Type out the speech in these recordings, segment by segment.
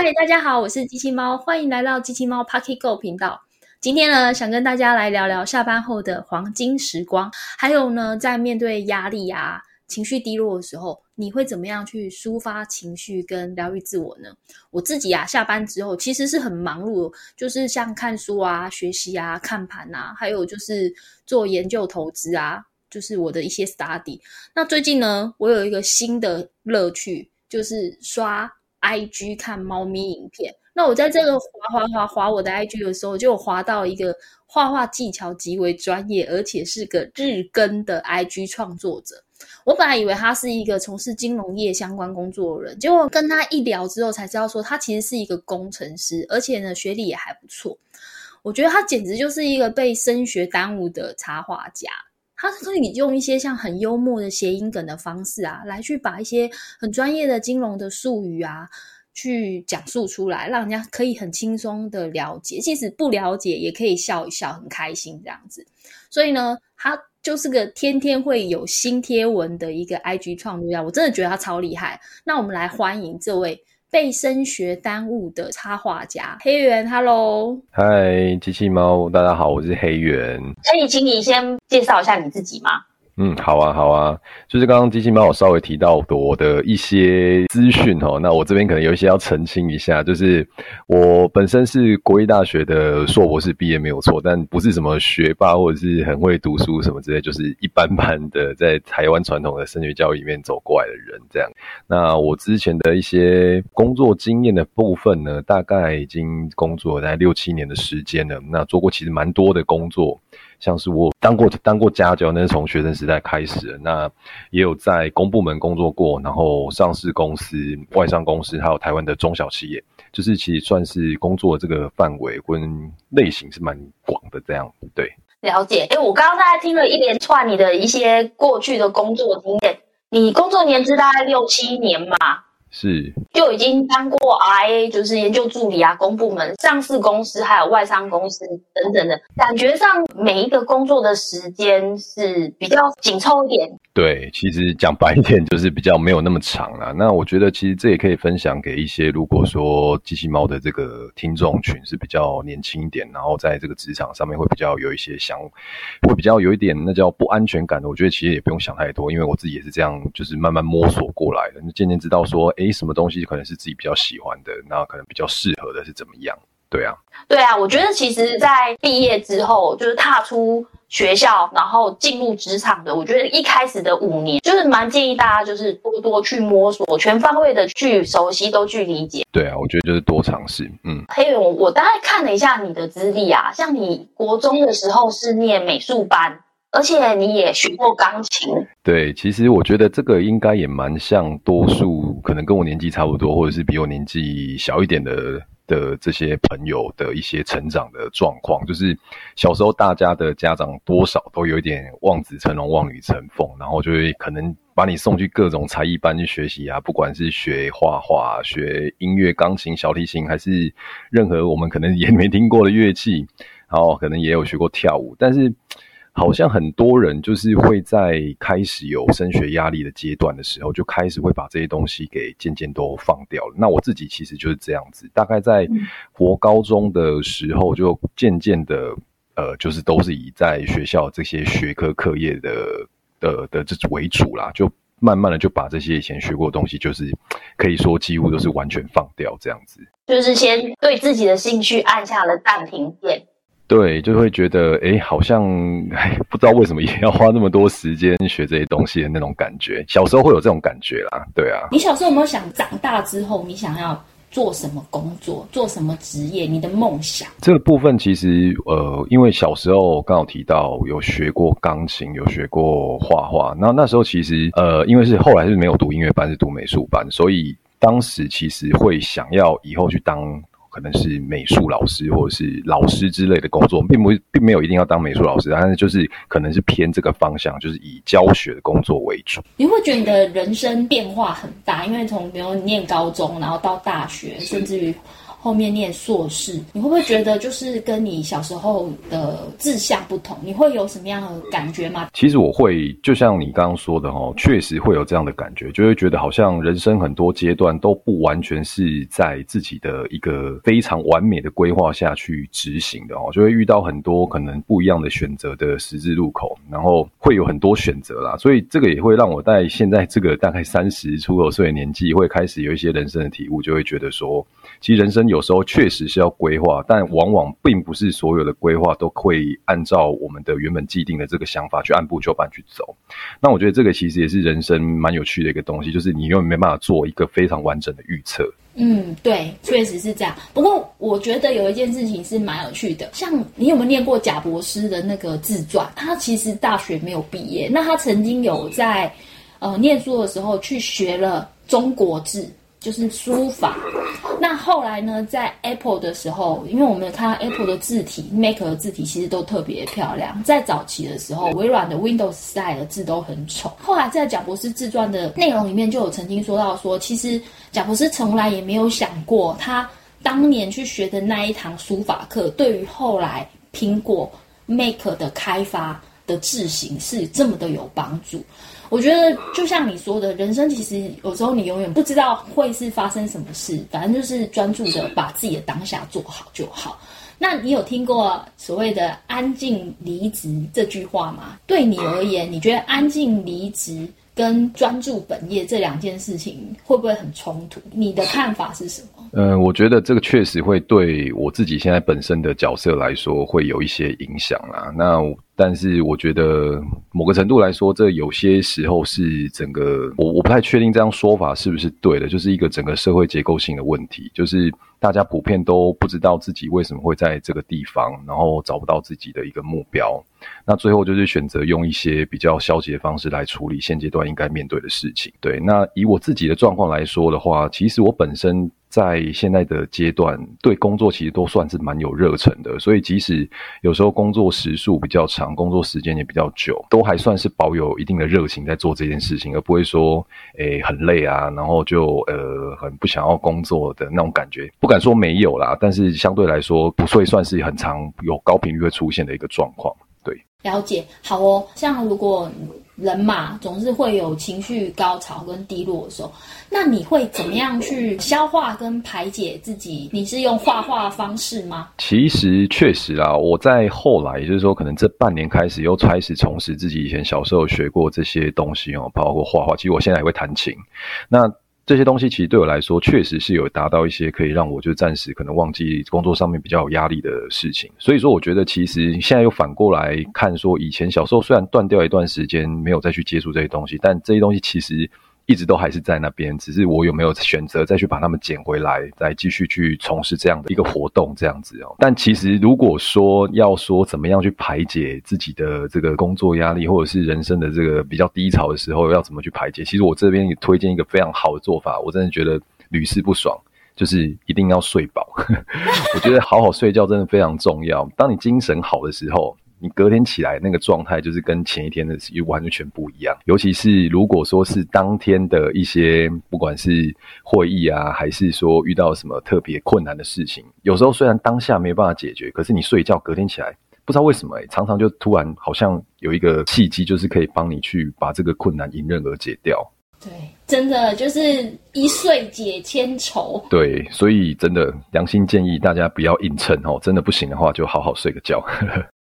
嗨，大家好，我是机器猫，欢迎来到机器猫 Pocket Go 频道。今天呢，想跟大家来聊聊下班后的黄金时光，还有呢，在面对压力啊、情绪低落的时候，你会怎么样去抒发情绪跟疗愈自我呢？我自己啊，下班之后其实是很忙碌，就是像看书啊、学习啊、看盘啊，还有就是做研究投资啊，就是我的一些 study。那最近呢，我有一个新的乐趣，就是刷。I G 看猫咪影片，那我在这个滑滑滑滑我的 I G 的时候，就滑到一个画画技巧极为专业，而且是个日更的 I G 创作者。我本来以为他是一个从事金融业相关工作的人，结果跟他一聊之后，才知道说他其实是一个工程师，而且呢学历也还不错。我觉得他简直就是一个被升学耽误的插画家。他是可以用一些像很幽默的谐音梗的方式啊，来去把一些很专业的金融的术语啊，去讲述出来，让人家可以很轻松的了解，即使不了解也可以笑一笑，很开心这样子。所以呢，他就是个天天会有新贴文的一个 IG 创作者，我真的觉得他超厉害。那我们来欢迎这位。被升学耽误的插画家黑猿，Hello，嗨，机器猫，大家好，我是黑猿。可以请你先介绍一下你自己吗？嗯，好啊，好啊，就是刚刚机器猫我稍微提到我的一些资讯哦，那我这边可能有一些要澄清一下，就是我本身是国立大学的硕博士毕业没有错，但不是什么学霸或者是很会读书什么之类，就是一般般的在台湾传统的升学教育里面走过来的人这样。那我之前的一些工作经验的部分呢，大概已经工作在六七年的时间了，那做过其实蛮多的工作。像是我当过当过家教，那是从学生时代开始。那也有在公部门工作过，然后上市公司、外商公司，还有台湾的中小企业，就是其实算是工作这个范围跟类型是蛮广的。这样对，了解。哎，我刚刚大概听了一连串你的一些过去的工作经验，你工作年资大概六七年嘛？是，就已经当过 RA，就是研究助理啊，公部门、上市公司还有外商公司等等的，感觉上每一个工作的时间是比较紧凑一点。对，其实讲白一点就是比较没有那么长了。那我觉得其实这也可以分享给一些如果说机器猫的这个听众群是比较年轻一点，然后在这个职场上面会比较有一些想，会比较有一点那叫不安全感的。我觉得其实也不用想太多，因为我自己也是这样，就是慢慢摸索过来的，渐渐知道说。诶，什么东西可能是自己比较喜欢的，那可能比较适合的是怎么样？对啊，对啊，我觉得其实，在毕业之后，就是踏出学校，然后进入职场的，我觉得一开始的五年，就是蛮建议大家就是多多去摸索，全方位的去熟悉，都去理解。对啊，我觉得就是多尝试。嗯，黑勇，我大概看了一下你的资历啊，像你国中的时候是念美术班。而且你也学过钢琴，对，其实我觉得这个应该也蛮像多数可能跟我年纪差不多，或者是比我年纪小一点的的这些朋友的一些成长的状况，就是小时候大家的家长多少都有一点望子成龙、望女成凤，然后就会可能把你送去各种才艺班去学习啊，不管是学画画、学音乐、钢琴、小提琴，还是任何我们可能也没听过的乐器，然后可能也有学过跳舞，但是。好像很多人就是会在开始有升学压力的阶段的时候，就开始会把这些东西给渐渐都放掉了。那我自己其实就是这样子，大概在国高中的时候，就渐渐的，呃，就是都是以在学校这些学科课业的的的这为主啦，就慢慢的就把这些以前学过的东西，就是可以说几乎都是完全放掉这样子。就是先对自己的兴趣按下了暂停键。对，就会觉得，哎，好像不知道为什么也要花那么多时间学这些东西的那种感觉。小时候会有这种感觉啦，对啊。你小时候有没有想长大之后你想要做什么工作，做什么职业？你的梦想？这个部分其实，呃，因为小时候刚好提到有学过钢琴，有学过画画。那那时候其实，呃，因为是后来是没有读音乐班，是读美术班，所以当时其实会想要以后去当。可能是美术老师或者是老师之类的工作，并不并没有一定要当美术老师，但是就是可能是偏这个方向，就是以教学的工作为主。你会觉得你的人生变化很大，因为从比如念高中，然后到大学，甚至于后面念硕士，你会不会觉得就是跟你小时候的志向不同？你会有什么样的感觉吗？其实我会，就像你刚刚说的哦，确实会有这样的感觉，就会觉得好像人生很多阶段都不完全是在自己的一个非常完美的规划下去执行的哦，就会遇到很多可能不一样的选择的十字路口，然后会有很多选择啦，所以这个也会让我在现在这个大概三十出头岁的年纪，会开始有一些人生的体悟，就会觉得说，其实人生有时候确实是要规划，但往往并不是所有的规划都会按照我们的原本既定的这个想法去按部就班去走。那我觉得这个其实也是人生蛮有趣的一个东西，就是你永远没办法做一个非常完整的预测。嗯，对，确实是这样。不过我觉得有一件事情是蛮有趣的，像你有没有念过贾博士的那个自传？他其实大学没有毕业，那他曾经有在呃念书的时候去学了中国字。就是书法。那后来呢，在 Apple 的时候，因为我们看到 Apple 的字体，Mac 的字体其实都特别漂亮。在早期的时候，微软的 Windows 时代的字都很丑。后来在贾博士自传的内容里面，就有曾经说到说，其实贾博士从来也没有想过，他当年去学的那一堂书法课，对于后来苹果 Mac 的开发的字形是这么的有帮助。我觉得就像你说的，人生其实有时候你永远不知道会是发生什么事，反正就是专注的把自己的当下做好就好。那你有听过所谓的“安静离职”这句话吗？对你而言，你觉得安静离职跟专注本业这两件事情会不会很冲突？你的看法是什么？嗯，我觉得这个确实会对我自己现在本身的角色来说会有一些影响啦。那但是我觉得某个程度来说，这有些时候是整个我我不太确定这样说法是不是对的，就是一个整个社会结构性的问题，就是大家普遍都不知道自己为什么会在这个地方，然后找不到自己的一个目标，那最后就是选择用一些比较消极的方式来处理现阶段应该面对的事情。对，那以我自己的状况来说的话，其实我本身。在现在的阶段，对工作其实都算是蛮有热忱的，所以即使有时候工作时数比较长，工作时间也比较久，都还算是保有一定的热情在做这件事情，而不会说诶很累啊，然后就呃很不想要工作的那种感觉。不敢说没有啦，但是相对来说不会算是很长有高频率会出现的一个状况。对，了解。好哦，像如果。人嘛，总是会有情绪高潮跟低落的时候。那你会怎么样去消化跟排解自己？你是用画画方式吗？其实确实啊，我在后来，也就是说，可能这半年开始又开始重拾自己以前小时候学过这些东西哦，包括画画。其实我现在也会弹琴。那这些东西其实对我来说，确实是有达到一些可以让我就暂时可能忘记工作上面比较有压力的事情。所以说，我觉得其实现在又反过来看，说以前小时候虽然断掉一段时间没有再去接触这些东西，但这些东西其实。一直都还是在那边，只是我有没有选择再去把它们捡回来，再继续去从事这样的一个活动，这样子哦。但其实如果说要说怎么样去排解自己的这个工作压力，或者是人生的这个比较低潮的时候，要怎么去排解？其实我这边也推荐一个非常好的做法，我真的觉得屡试不爽，就是一定要睡饱。我觉得好好睡觉真的非常重要。当你精神好的时候。你隔天起来那个状态，就是跟前一天的又完全不一样。尤其是如果说是当天的一些，不管是会议啊，还是说遇到什么特别困难的事情，有时候虽然当下没有办法解决，可是你睡觉隔天起来，不知道为什么，常常就突然好像有一个契机，就是可以帮你去把这个困难迎刃而解掉。对，真的就是一睡解千愁。对，所以真的良心建议大家不要硬撑哦，真的不行的话就好好睡个觉。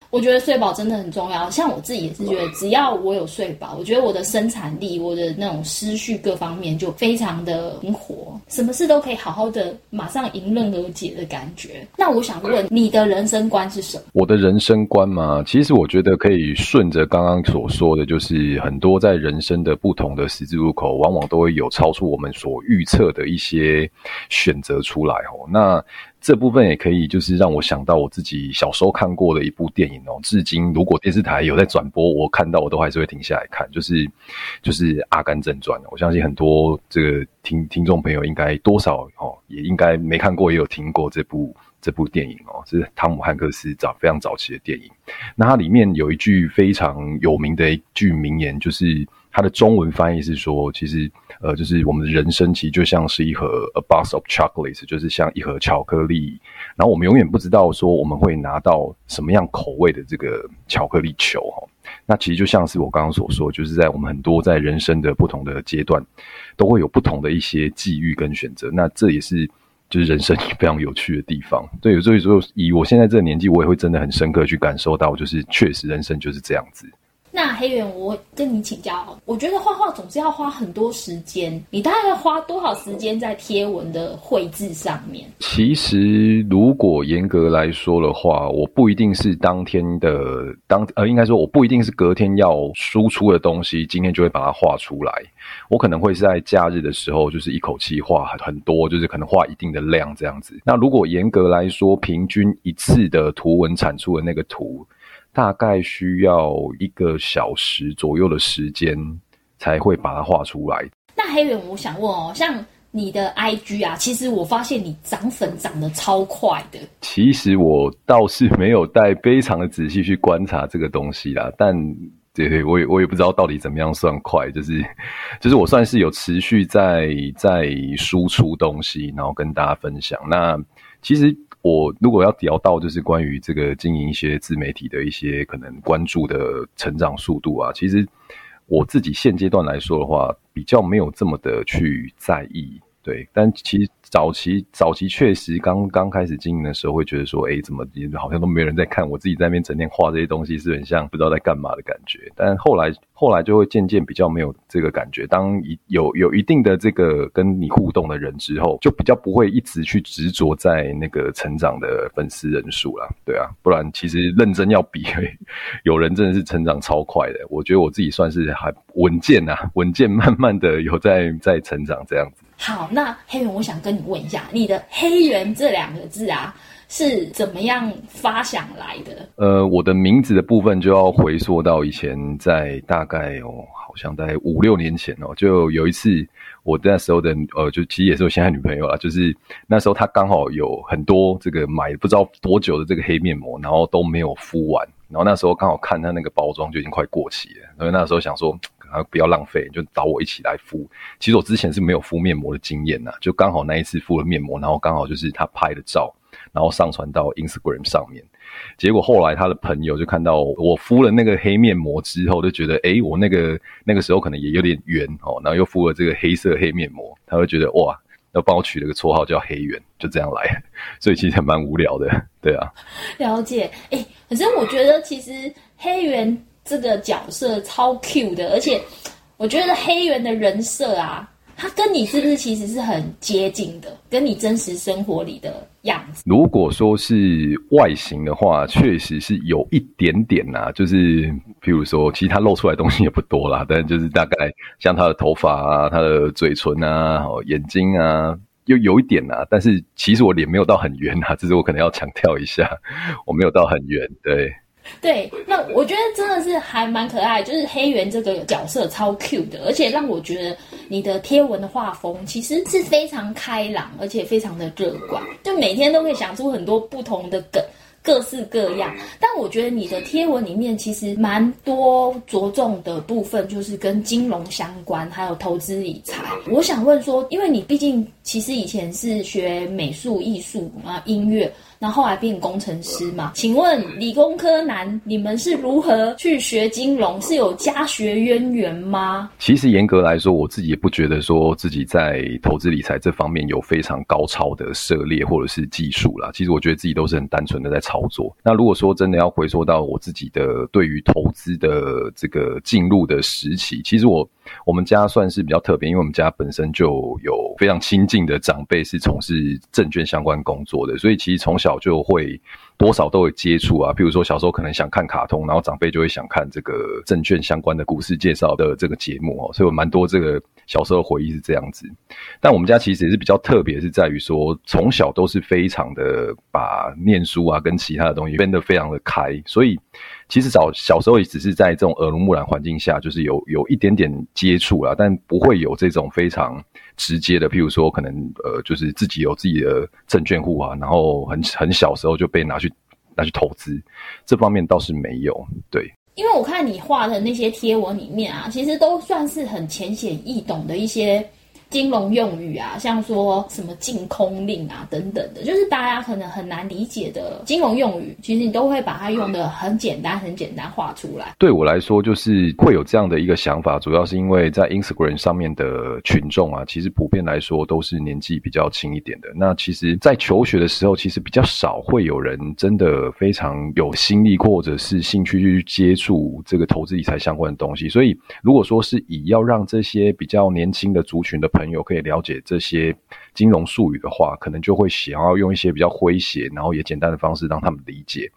我觉得睡饱真的很重要。像我自己也是觉得，只要我有睡饱，我觉得我的生产力、我的那种思绪各方面就非常的灵活，什么事都可以好好的马上迎刃而解的感觉。那我想问，你的人生观是什么？我的人生观嘛，其实我觉得可以顺着刚刚所说的，就是很多在人生的不同的十字路口，往往都会有超出我们所预测的一些选择出来哦。那这部分也可以，就是让我想到我自己小时候看过的一部电影哦。至今，如果电视台有在转播，我看到我都还是会停下来看，就是就是《阿甘正传》。我相信很多这个听听众朋友应该多少哦，也应该没看过，也有听过这部。这部电影哦，是汤姆汉克斯早非常早期的电影。那它里面有一句非常有名的一句名言，就是它的中文翻译是说，其实呃，就是我们的人生其实就像是一盒 a box of chocolates，就是像一盒巧克力。然后我们永远不知道说我们会拿到什么样口味的这个巧克力球哈。那其实就像是我刚刚所说，就是在我们很多在人生的不同的阶段，都会有不同的一些际遇跟选择。那这也是就是人生非常有趣的地方。对，所以说以我现在这个年纪，我也会真的很深刻去感受到，就是确实人生就是这样子。那黑原，我跟你请教，我觉得画画总是要花很多时间，你大概要花多少时间在贴文的绘制上面？其实，如果严格来说的话，我不一定是当天的当呃，应该说我不一定是隔天要输出的东西，今天就会把它画出来。我可能会是在假日的时候，就是一口气画很很多，就是可能画一定的量这样子。那如果严格来说，平均一次的图文产出的那个图。大概需要一个小时左右的时间才会把它画出来。那黑人，我想问哦，像你的 IG 啊，其实我发现你涨粉涨得超快的。其实我倒是没有带非常的仔细去观察这个东西啦，但对对，我也我也不知道到底怎么样算快，就是就是我算是有持续在在输出东西，然后跟大家分享。那其实。我如果要聊到就是关于这个经营一些自媒体的一些可能关注的成长速度啊，其实我自己现阶段来说的话，比较没有这么的去在意。对，但其实早期早期确实刚刚开始经营的时候，会觉得说，哎，怎么好像都没人在看，我自己在那边整天画这些东西，是很像不知道在干嘛的感觉。但后来后来就会渐渐比较没有这个感觉。当一有有一定的这个跟你互动的人之后，就比较不会一直去执着在那个成长的粉丝人数了。对啊，不然其实认真要比，有人真的是成长超快的。我觉得我自己算是还稳健啊，稳健慢慢的有在在成长这样子。好，那黑人，我想跟你问一下，你的“黑人”这两个字啊，是怎么样发想来的？呃，我的名字的部分就要回溯到以前，在大概哦，好像在五六年前哦，就有一次，我那时候的呃，就其实也是我现在女朋友啊，就是那时候她刚好有很多这个买不知道多久的这个黑面膜，然后都没有敷完，然后那时候刚好看她那个包装就已经快过期了，所以那时候想说。啊，不要浪费，就找我一起来敷。其实我之前是没有敷面膜的经验呐，就刚好那一次敷了面膜，然后刚好就是他拍的照，然后上传到 Instagram 上面。结果后来他的朋友就看到我敷了那个黑面膜之后，就觉得哎，我那个那个时候可能也有点圆哦，然后又敷了这个黑色黑面膜，他会觉得哇，要帮我取了个绰号叫黑圆，就这样来。所以其实还蛮无聊的，对啊。了解，哎，可是我觉得其实黑圆。这个角色超 Q 的，而且我觉得黑猿的人设啊，他跟你是不是其实是很接近的，跟你真实生活里的样子。如果说是外形的话，确实是有一点点呐，就是譬如说，其实他露出来东西也不多啦，但就是大概像他的头发啊、他的嘴唇啊、眼睛啊，又有一点呐。但是其实我脸没有到很圆啊，这是我可能要强调一下，我没有到很圆，对。对，那我觉得真的是还蛮可爱，就是黑猿这个角色超 Q 的，而且让我觉得你的贴文的画风其实是非常开朗，而且非常的乐观，就每天都可以想出很多不同的梗。各式各样，但我觉得你的贴文里面其实蛮多着重的部分，就是跟金融相关，还有投资理财。我想问说，因为你毕竟其实以前是学美术、艺术啊、音乐，然后后来变工程师嘛？请问理工科男，你们是如何去学金融？是有家学渊源吗？其实严格来说，我自己也不觉得说自己在投资理财这方面有非常高超的涉猎或者是技术啦。其实我觉得自己都是很单纯的在。操作。那如果说真的要回溯到我自己的对于投资的这个进入的时期，其实我我们家算是比较特别，因为我们家本身就有非常亲近的长辈是从事证券相关工作的，所以其实从小就会多少都有接触啊。譬如说小时候可能想看卡通，然后长辈就会想看这个证券相关的股市介绍的这个节目哦，所以我蛮多这个小时候回忆是这样子。但我们家其实也是比较特别，是在于说从小都是非常的把念书啊跟其他的东西分得非常的开，所以。其实早小时候也只是在这种耳濡目染环境下，就是有有一点点接触啦，但不会有这种非常直接的，譬如说可能呃，就是自己有自己的证券户啊，然后很很小时候就被拿去拿去投资，这方面倒是没有。对，因为我看你画的那些贴文里面啊，其实都算是很浅显易懂的一些。金融用语啊，像说什么净空令啊等等的，就是大家可能很难理解的金融用语，其实你都会把它用的很简单、很简单画出来。对我来说，就是会有这样的一个想法，主要是因为在 Instagram 上面的群众啊，其实普遍来说都是年纪比较轻一点的。那其实，在求学的时候，其实比较少会有人真的非常有心力或者是兴趣去接触这个投资理财相关的东西。所以，如果说是以要让这些比较年轻的族群的朋友可以了解这些金融术语的话，可能就会想要用一些比较诙谐，然后也简单的方式让他们理解。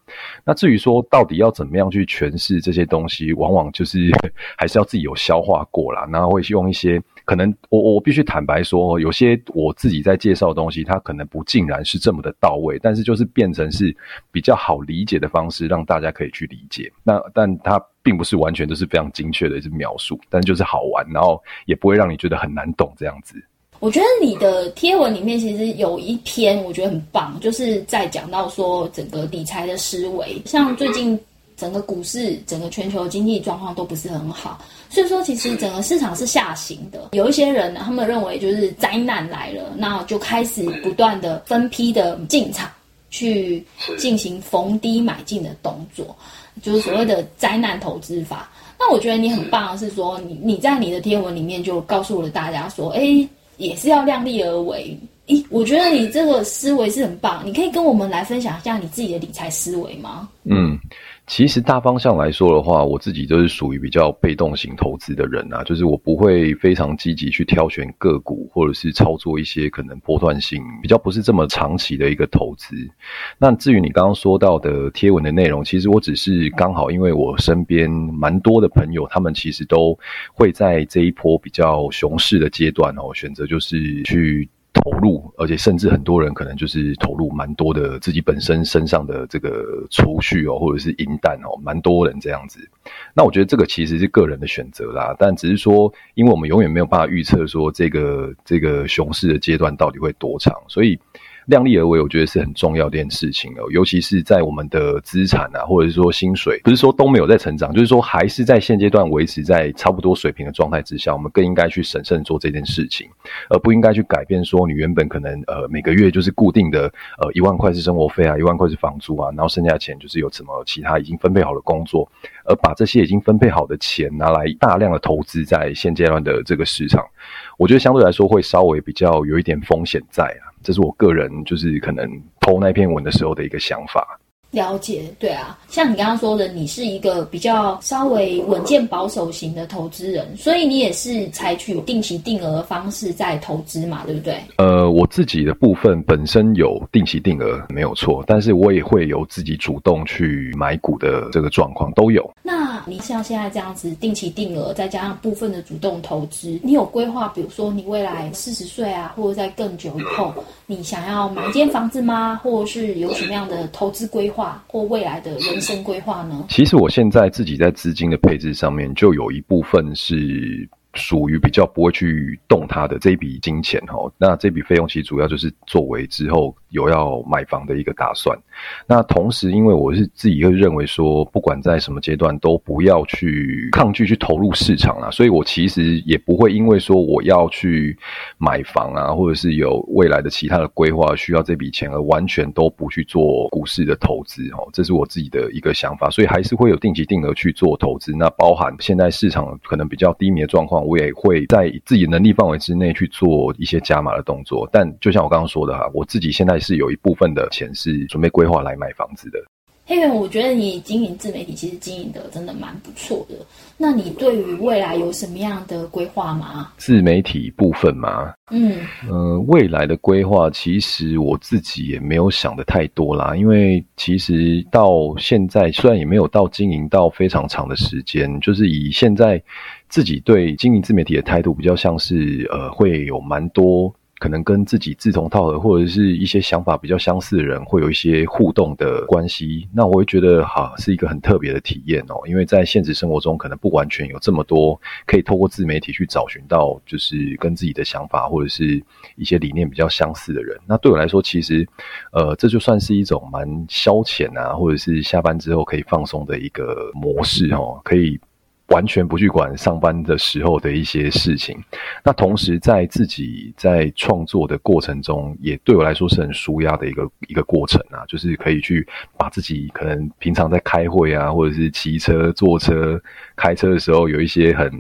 那至于说到底要怎么样去诠释这些东西，往往就是还是要自己有消化过啦，然后会用一些可能我我必须坦白说，有些我自己在介绍的东西，它可能不尽然是这么的到位，但是就是变成是比较好理解的方式，让大家可以去理解。那但它。并不是完全都是非常精确的一些描述，但就是好玩，然后也不会让你觉得很难懂这样子。我觉得你的贴文里面其实有一篇我觉得很棒，就是在讲到说整个理财的思维，像最近整个股市、整个全球经济状况都不是很好，所以说其实整个市场是下行的。有一些人，他们认为就是灾难来了，那就开始不断的分批的进场去进行逢低买进的动作。就是所谓的灾难投资法。那我觉得你很棒是说，你你在你的贴文里面就告诉了大家说，哎，也是要量力而为。咦，我觉得你这个思维是很棒。你可以跟我们来分享一下你自己的理财思维吗？嗯。其实大方向来说的话，我自己都是属于比较被动型投资的人啊，就是我不会非常积极去挑选个股，或者是操作一些可能波段性比较不是这么长期的一个投资。那至于你刚刚说到的贴文的内容，其实我只是刚好因为我身边蛮多的朋友，他们其实都会在这一波比较熊市的阶段哦，选择就是去。投入，而且甚至很多人可能就是投入蛮多的自己本身身上的这个储蓄哦，或者是银弹哦，蛮多人这样子。那我觉得这个其实是个人的选择啦，但只是说，因为我们永远没有办法预测说这个这个熊市的阶段到底会多长，所以。量力而为，我觉得是很重要的一件事情哦。尤其是在我们的资产啊，或者是说薪水，不是说都没有在成长，就是说还是在现阶段维持在差不多水平的状态之下，我们更应该去审慎做这件事情，而不应该去改变说你原本可能呃每个月就是固定的呃一万块是生活费啊，一万块是房租啊，然后剩下的钱就是有什么其他已经分配好的工作，而把这些已经分配好的钱拿来大量的投资在现阶段的这个市场，我觉得相对来说会稍微比较有一点风险在啊。这是我个人就是可能偷那篇文的时候的一个想法。了解，对啊，像你刚刚说的，你是一个比较稍微稳健保守型的投资人，所以你也是采取定期定额的方式在投资嘛，对不对？呃，我自己的部分本身有定期定额没有错，但是我也会有自己主动去买股的这个状况都有。那你像现在这样子定期定额，再加上部分的主动投资，你有规划？比如说你未来四十岁啊，或者在更久以后，你想要买一间房子吗？或者是有什么样的投资规划？或未来的人生规划呢？其实我现在自己在资金的配置上面，就有一部分是。属于比较不会去动它的这一笔金钱哈，那这笔费用其实主要就是作为之后有要买房的一个打算。那同时，因为我是自己会认为说，不管在什么阶段都不要去抗拒去投入市场啊，所以我其实也不会因为说我要去买房啊，或者是有未来的其他的规划需要这笔钱而完全都不去做股市的投资哦，这是我自己的一个想法，所以还是会有定期定额去做投资。那包含现在市场可能比较低迷的状况。我也会在自己能力范围之内去做一些加码的动作，但就像我刚刚说的哈，我自己现在是有一部分的钱是准备规划来买房子的。黑原，我觉得你经营自媒体其实经营的真的蛮不错的。那你对于未来有什么样的规划吗？自媒体部分嘛，嗯呃，未来的规划其实我自己也没有想的太多啦，因为其实到现在虽然也没有到经营到非常长的时间，就是以现在自己对经营自媒体的态度，比较像是呃会有蛮多。可能跟自己志同道合，或者是一些想法比较相似的人，会有一些互动的关系。那我会觉得，哈，是一个很特别的体验哦。因为在现实生活中，可能不完全有这么多可以透过自媒体去找寻到，就是跟自己的想法或者是一些理念比较相似的人。那对我来说，其实，呃，这就算是一种蛮消遣啊，或者是下班之后可以放松的一个模式哦，可以。完全不去管上班的时候的一些事情，那同时在自己在创作的过程中，也对我来说是很舒压的一个一个过程啊，就是可以去把自己可能平常在开会啊，或者是骑车、坐车、开车的时候，有一些很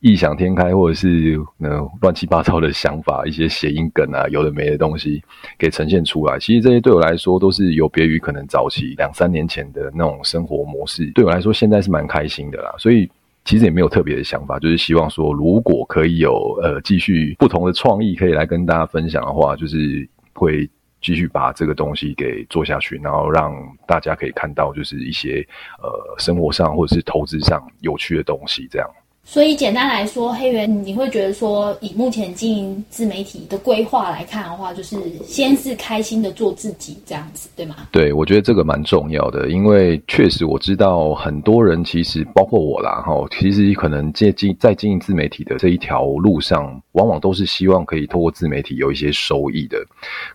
异想天开或者是呃乱七八糟的想法，一些谐音梗啊，有的没的东西给呈现出来。其实这些对我来说都是有别于可能早期两三年前的那种生活模式，对我来说现在是蛮开心的啦，所以。其实也没有特别的想法，就是希望说，如果可以有呃继续不同的创意可以来跟大家分享的话，就是会继续把这个东西给做下去，然后让大家可以看到就是一些呃生活上或者是投资上有趣的东西这样。所以简单来说，黑源你会觉得说，以目前经营自媒体的规划来看的话，就是先是开心的做自己这样子，对吗？对，我觉得这个蛮重要的，因为确实我知道很多人其实包括我啦，哈，其实可能借经在经营自媒体的这一条路上，往往都是希望可以透过自媒体有一些收益的。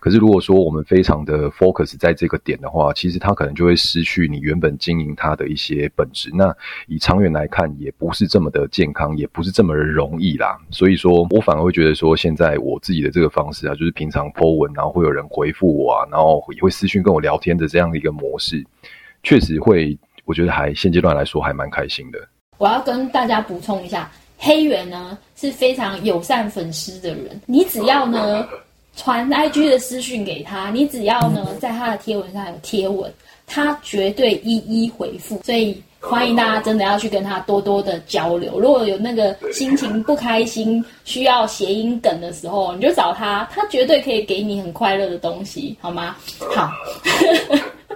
可是如果说我们非常的 focus 在这个点的话，其实它可能就会失去你原本经营它的一些本质。那以长远来看，也不是这么的。健健康也不是这么容易啦，所以说我反而会觉得说，现在我自己的这个方式啊，就是平常 po 文，然后会有人回复我啊，然后也会私讯跟我聊天的这样的一个模式，确实会，我觉得还现阶段来说还蛮开心的。我要跟大家补充一下，黑源呢是非常友善粉丝的人，你只要呢传 IG 的私讯给他，你只要呢在他的贴文上有贴文，他绝对一一回复，所以。欢迎大家真的要去跟他多多的交流。如果有那个心情不开心、需要谐音梗的时候，你就找他，他绝对可以给你很快乐的东西，好吗？好。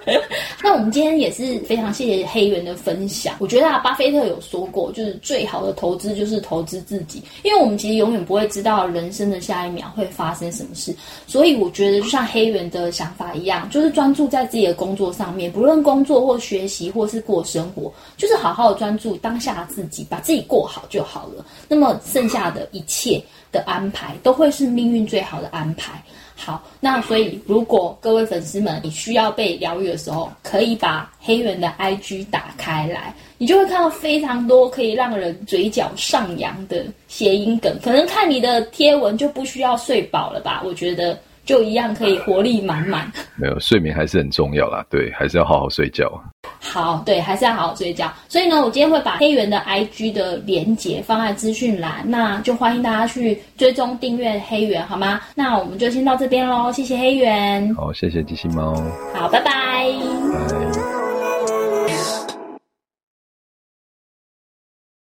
那我们今天也是非常谢谢黑源的分享。我觉得，巴菲特有说过，就是最好的投资就是投资自己，因为我们其实永远不会知道人生的下一秒会发生什么事。所以我觉得，就像黑源的想法一样，就是专注在自己的工作上面，不论工作或学习或是过生活，就是好好专注当下自己，把自己过好就好了。那么剩下的一切的安排，都会是命运最好的安排。好，那所以如果各位粉丝们你需要被疗愈的时候，可以把黑源的 IG 打开来，你就会看到非常多可以让人嘴角上扬的谐音梗。可能看你的贴文就不需要睡饱了吧？我觉得就一样可以活力满满。没有睡眠还是很重要啦，对，还是要好好睡觉。好，对，还是要好好睡觉。所以呢，我今天会把黑源的 IG 的连接放在资讯栏，那就欢迎大家去追踪订阅黑源，好吗？那我们就先到这边喽，谢谢黑源。好，谢谢机器猫。好，拜拜。